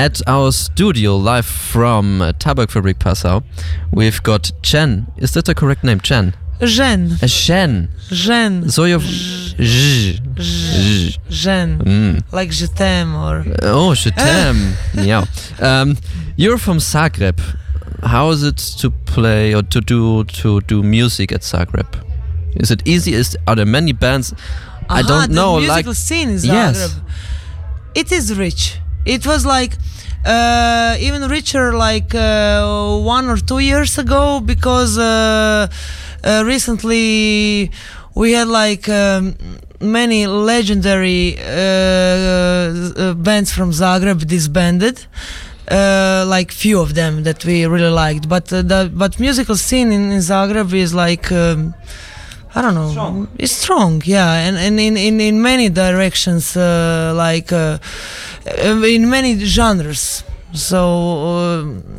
At our studio, live from uh, Tabakfabrik Passau, we've got Chen. Is that the correct name, Chen? Jen. A Shen. Jen. So you're. Jen. Mm. Like je t'aime or. Oh, je t'aime. yeah. Um, you're from Zagreb. How is it to play or to do to do music at Zagreb? Is it easy? Is are there many bands? I don't the know. musical Like scene in Zagreb. Yes. It is rich. It was like uh, even richer like uh, one or two years ago because uh, uh, recently we had like um, many legendary uh, uh, bands from Zagreb disbanded. Like few of them that we really liked, but the but musical scene in, in Zagreb is like um, I don't know. It's strong, yeah, and and in in, in many directions, uh, like uh, uh, in many genres. So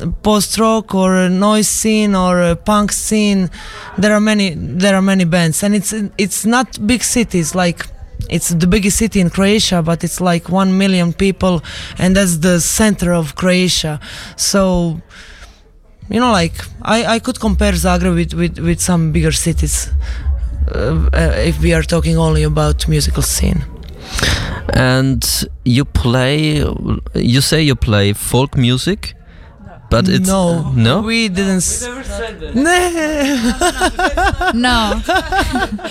uh, post rock or noise scene or punk scene, there are many there are many bands, and it's it's not big cities like. It's the biggest city in Croatia, but it's like one million people, and that's the center of Croatia. So you know like i, I could compare zagreb with, with, with some bigger cities if we are talking only about musical scene and you play. You say you play folk music, but it's no no. we didn't s- no No,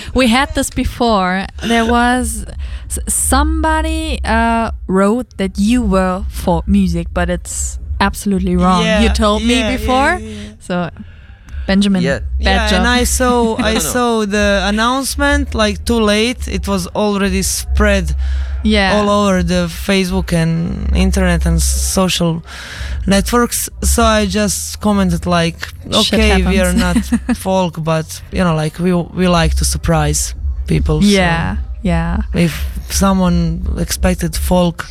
we had this before. There was somebody uh, wrote that you were for music, but it's absolutely wrong. Yeah, you told me yeah, yeah, before, yeah. so Benjamin, Yeah. bad yeah, job. and I saw I No, no. saw the announcement like too late. It was already spread yeah, all over the Facebook and internet and social networks. So I just commented like, okay, we are not folk, but you know, like we we like to surprise people. so- yeah, yeah. if someone expected folk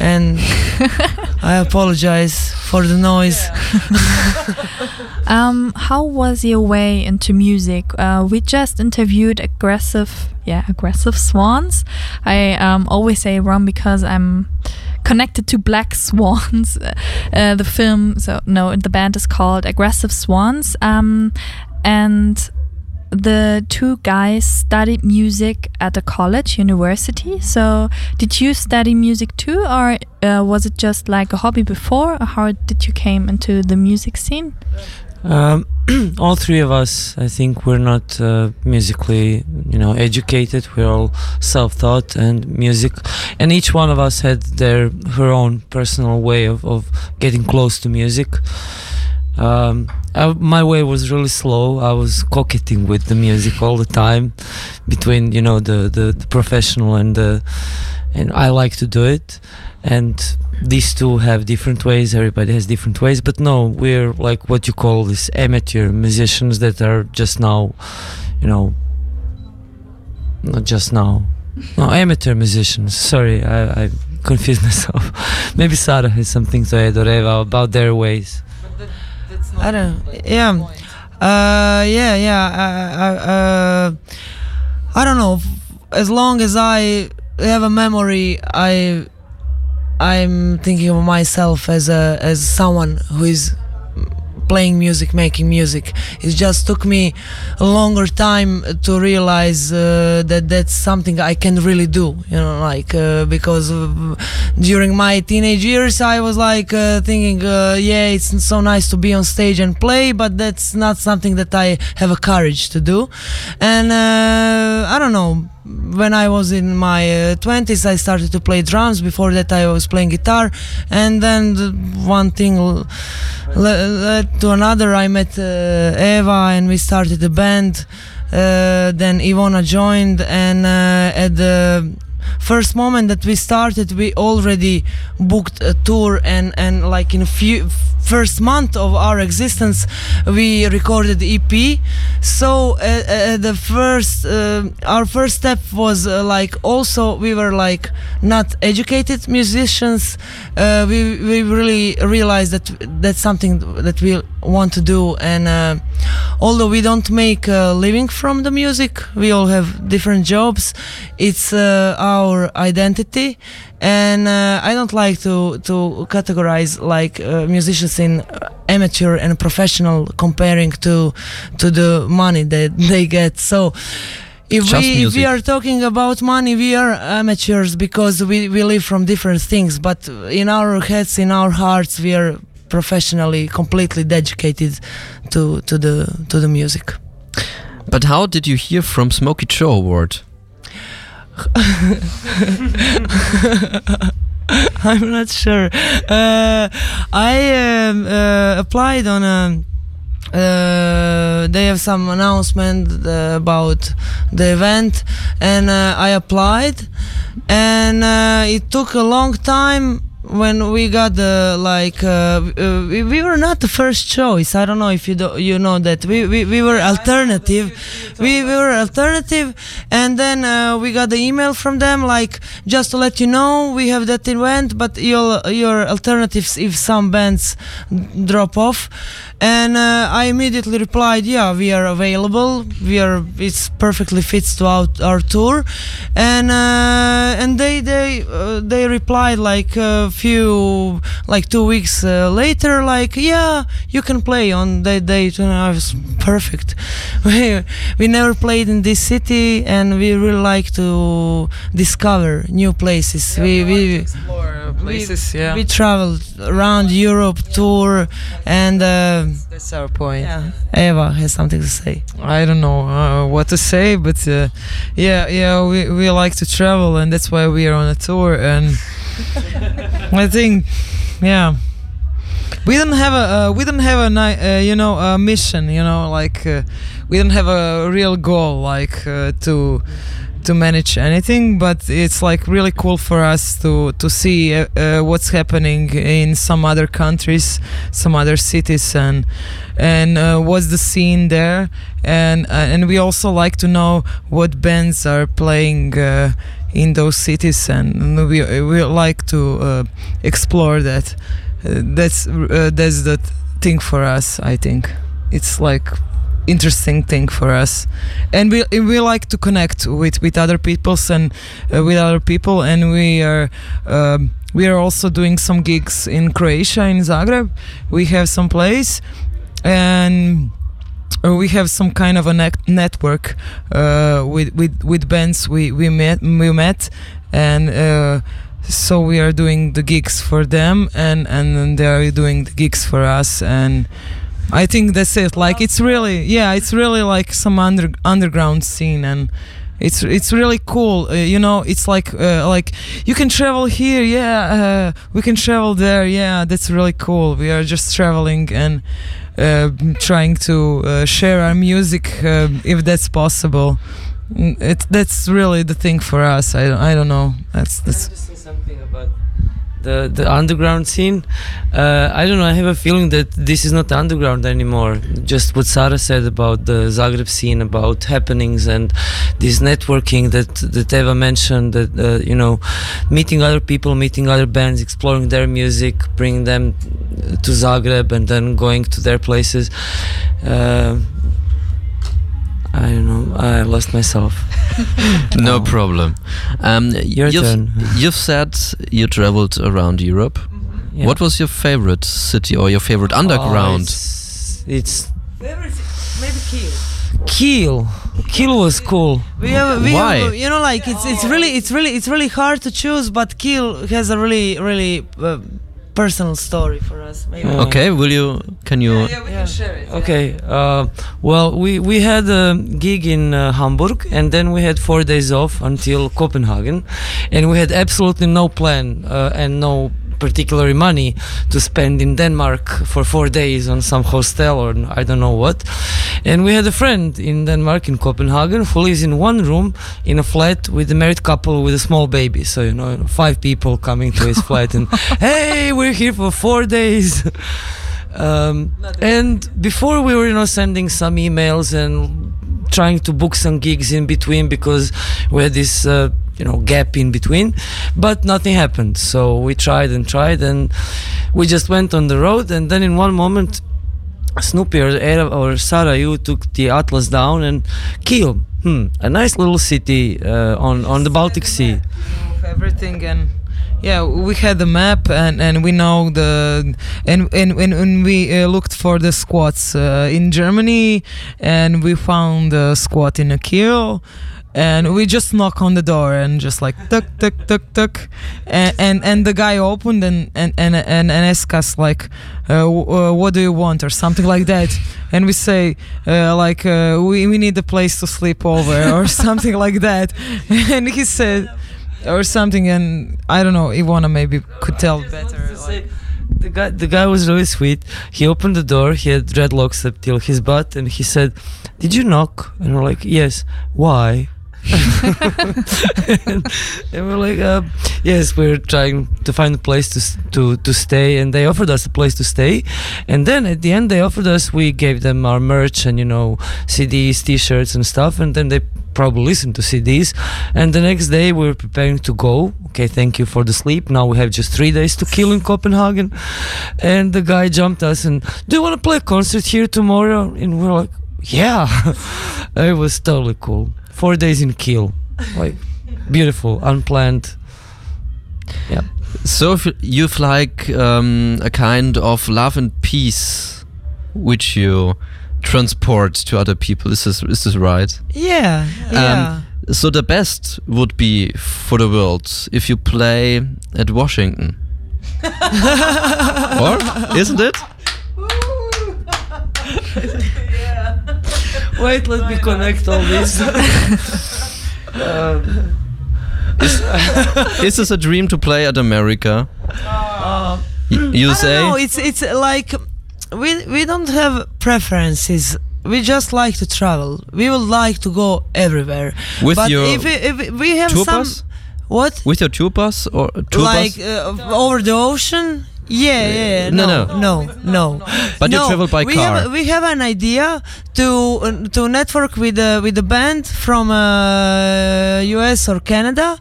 and i apologize for the noise Um, how was your way into music? Uh, we just interviewed aggressive, yeah, aggressive swans. I um, always say wrong because I'm connected to Black Swans. Uh, the film, so no, the band is called Aggressive Swans. Um, and the two guys studied music at a college university. So, did you study music too, or uh, was it just like a hobby before? Or how did you came into the music scene? Um, all three of us, I think, we're not uh, musically, you know, educated. We're all self-taught and music, and each one of us had their her own personal way of, of getting close to music. Um, I, my way was really slow. I was coquetting with the music all the time, between you know the, the, the professional and the, and I like to do it, and these two have different ways. Everybody has different ways. But no we're like what you call these amateur musicians that are just now you know not just now. No amateur musicians. Sorry i, I confused myself. Maybe sarah has something to add or eva about their ways i don't yeah. Uh yeah yeah I, I, uh, I don't know. As long as i have a memory i i'm thinking of myself as a as someone who is playing music making music. It just took me a longer time to realize uh, that that's something i can really do you know like uh, because during my teenage years i was like uh, thinking uh, yeah it's so nice to be on stage and play but that's not something that i have a courage to do. And uh, i don't know when I was in my uh, 20s, I started to play drums. Before that, I was playing guitar, and then the one thing l- led to another. I met uh, Eva, and we started a band. Uh, then Ivona joined, and uh, at the first moment that we started, we already booked a tour, and and like in a few first month of our existence, we recorded EP. So uh, uh, the first, uh, our first step was like also we were like not educated musicians. We we really realized that that's something that we want to do, and uh, although we don't make a living from the music, we all have different jobs. It's uh, our identity and uh, I don't like to to categorize like uh, musicians in uh, amateur and professional comparing to to the money that they get. So. If Just we, if we are talking about money, we are amateurs because we, we live from different things. But in our heads, in our hearts, we are professionally, completely dedicated to to the to the music. But how did you hear from Smokey Joe Award? I'm not sure. Uh, I um, uh, applied on a. Uh, they have some announcement uh, about the event, and uh, I applied, and uh, it took a long time when we got the like uh, uh, we, we were not the first choice i don't know if you do, you know that we, we, we were alternative we, we were alternative and then uh, we got the email from them like just to let you know we have that event but your your alternatives if some bands drop off and uh, I immediately replied, "Yeah, we are available. We are. It's perfectly fits to our, our tour," and uh, and they they uh, they replied like few like two weeks uh, later, like, "Yeah, you can play on that date." And I was perfect. We we never played in this city, and we really like to discover new places. we we explore uh, places. yeah, we traveled around Europe tour, and. Uh, that's our point. yeah, Eva has something to say. I don't know uh, what to say, but uh, yeah, yeah, we, we like to travel, and that's why we are on a tour. And I think, yeah, we don't have a uh, we don't have a ni- uh, you know a mission. You know, like uh, we don't have a real goal, like uh, to to manage anything but it's like really cool for us to to see uh, uh, what's happening in some other countries some other cities and and uh, what's the scene there and uh, and we also like to know what bands are playing uh, in those cities and we we like to uh, explore that. Uh, that's uh, that's the thing for us i think. It's like interesting thing for us. And we we like to connect with with other peoples and uh, with other people. And we are um, we are also doing some gigs in Croatia in Zagreb. We have some place. And we have some kind of a net- network uh, with with with bands we we met we met and uh, so we are doing the gigs for them and and they are doing the gigs for us and I think that's it. Like it's really, yeah, it's really like some under underground scene, and it's it's really cool. Uh, you know, it's like uh, like you can travel here, yeah, uh, we can travel there, yeah. That's really cool. We are just traveling and uh, trying to uh, share our music uh, if that's possible. Mm, It that's really the thing for us. I don't, I don't know. That's that's. The the underground scene? Uh, I don't know. I have a feeling that this is not underground anymore. Just what Sara said about the Zagreb scene, about happenings and this networking that that Eva mentioned. That uh, you know, meeting other people, meeting other bands, exploring their music, bringing them to Zagreb, and then going to their places. Uh, I don't know. I lost myself. No Oh. problem. Um, Your you've, turn. You've said you traveled around Europe. Yeah. What was your favorite city or your favorite Oh, underground? it's, it's Maybe Kiel. Kiel. Kiel was cool. We have, we Why? have, you know, like it's it's really it's really it's really hard to choose, but Kiel has a really really uh, personal story for us. Maybe. Yeah. okay, will you? Can you? Yeah, we Yeah. share it. Okay. Uh, well, we we had a gig in uh, Hamburg, and then we had four days off until Copenhagen, and we had absolutely no plan uh, and no particular money to spend in Denmark for four days on some hostel or I don't know what. And we had a friend in Denmark in Copenhagen who lives in one room in a flat with a married couple with a small baby. So you know, five people coming to his flat and hey, we're here for four days. Um, and before we were, you know, sending some emails and trying to book some gigs in between because we had this, uh, you know, gap in between, but nothing happened. So we tried and tried, and we just went on the road. And then in one moment, Snoopy or, or Sarah, you took the Atlas down and Kiel. Hmm, a nice little city uh, on on the Baltic Sea. of everything and yeah we had the map and and we know the and and when, when we uh, looked for the squats uh, in germany and we found a squat in a Kiel and we just knock on the door and just like tuck tuck tuck tuck and and, and the guy opened and and and and, and asked us like uh, w- uh, what do you want? or something like that. And we say uh, like uh, we, we need a place to sleep over or something like that. And he said or something and i don't know ivana maybe could tell better like, the guy the guy was really sweet. He opened the door he had dreadlocks up till his butt and he said did you knock? And we're like yes. Why and, we're like uh, yes we're trying to find a place to, to to stay and they offered us a place to stay. And then at the end they offered us we gave them our merch and you know cds t-shirts and stuff and then they probably listened to cds and the next day we were preparing to go. Okay thank you for the sleep. Now we have just three days to kill in copenhagen. And the guy jumped us and do you want to play a concert here tomorrow? And we're like yeah. It was totally cool four days in Kiel like beautiful unplanned Yeah. So if you've like um, a kind of love and peace, which you transport to other people. Is this is this right? Yeah, yeah. So the best would be for the world if you play at Washington. or isn't it? wait let me connect all this um, Is this a dream to play at America? Y- you say? don't. It's it's like we we don't have preferences. We just like to travel. We would like to go everywhere. With but your if, we- if we have some bus? what With your tour bus or tour like bus? uh, over the ocean. Yeah, yeah, yeah. No, No, no. no, no. But you No, travel by we car. Have, we have an idea to uh, to network with the with the band from uh, US or Canada.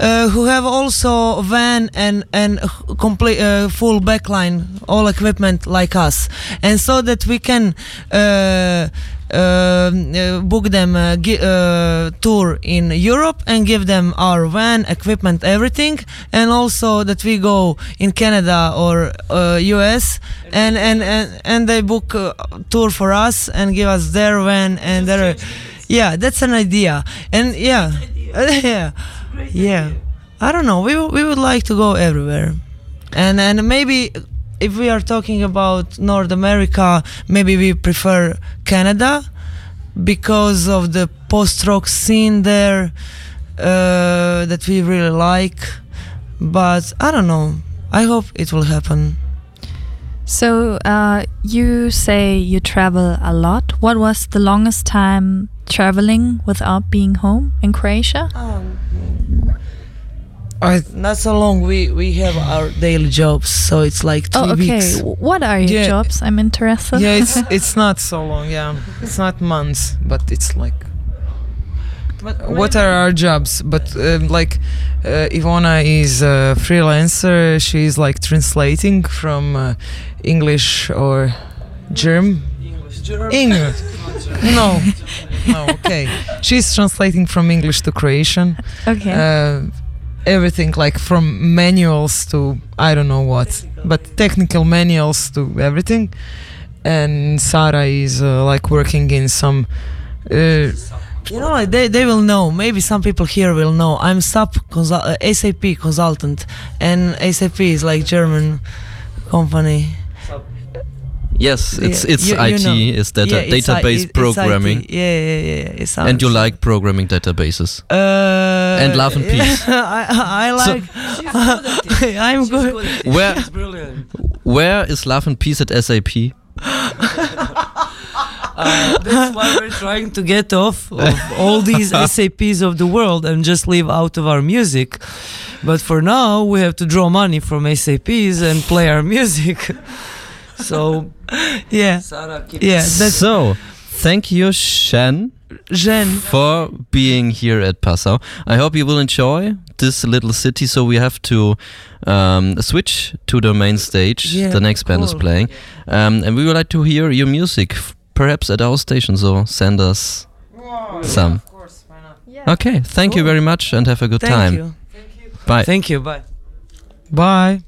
Uh, who have also a van and and complete uh, full backline, all equipment like us, and so that we can uh, uh, book them a uh, tour in Europe and give them our van, equipment, everything, and also that we go in Canada or uh, US and and and, and they book a tour for us and give us their van and their yeah that's an idea. And yeah. yeah. Yeah. I don't know. We we would like to go everywhere. And and maybe if we are talking about North America maybe we prefer Canada because of the post-rock scene there uh, that we really like but I don't know I hope it will happen So uh, you say you travel a lot. What was the longest time traveling without being home in Croatia? I not so long we we have our daily jobs so it's like three oh, okay. weeks W- What are your Yeah. jobs? I'm interested. yeah it's it's not so long yeah it's not months but it's like what are our jobs but um, like uh, ivana is a freelancer she's like translating from uh, english or german english no no okay she's translating from english to croatian Okay. uh, everything like from manuals to I don't know what, but technical manuals to everything. And Sarah is uh, like working in some. Uh, you know like they, they will know maybe some people here will know i'm sub consul- uh, SAP consultant and SAP is like german company Yes, it's it's you- you IT, know. it's data Yeah, it's database it- it's programming, IT. yeah yeah yeah, yeah. It's and you ours. like programming databases. uh, and love and peace. I, I So- like i'm good Where It's brilliant. where is love and peace at SAP? Uh, that's why we're trying to get off of all these SAPs of the world and just live out of our music. But for now, we have to draw money from SAPs and play our music. So, yeah Sarah, keep yeah that's so. Thank you, Shen, Jen for being here at Passau. I hope you will enjoy this little city. So we have to um, switch to the main stage. Yeah, the next band is playing, um, and we would like to hear your music, perhaps at our station. So send us some. Yeah, of course, why not? Yeah. Okay, thank you very much and have a good time. thank you Bye. Thank you. Bye. Bye.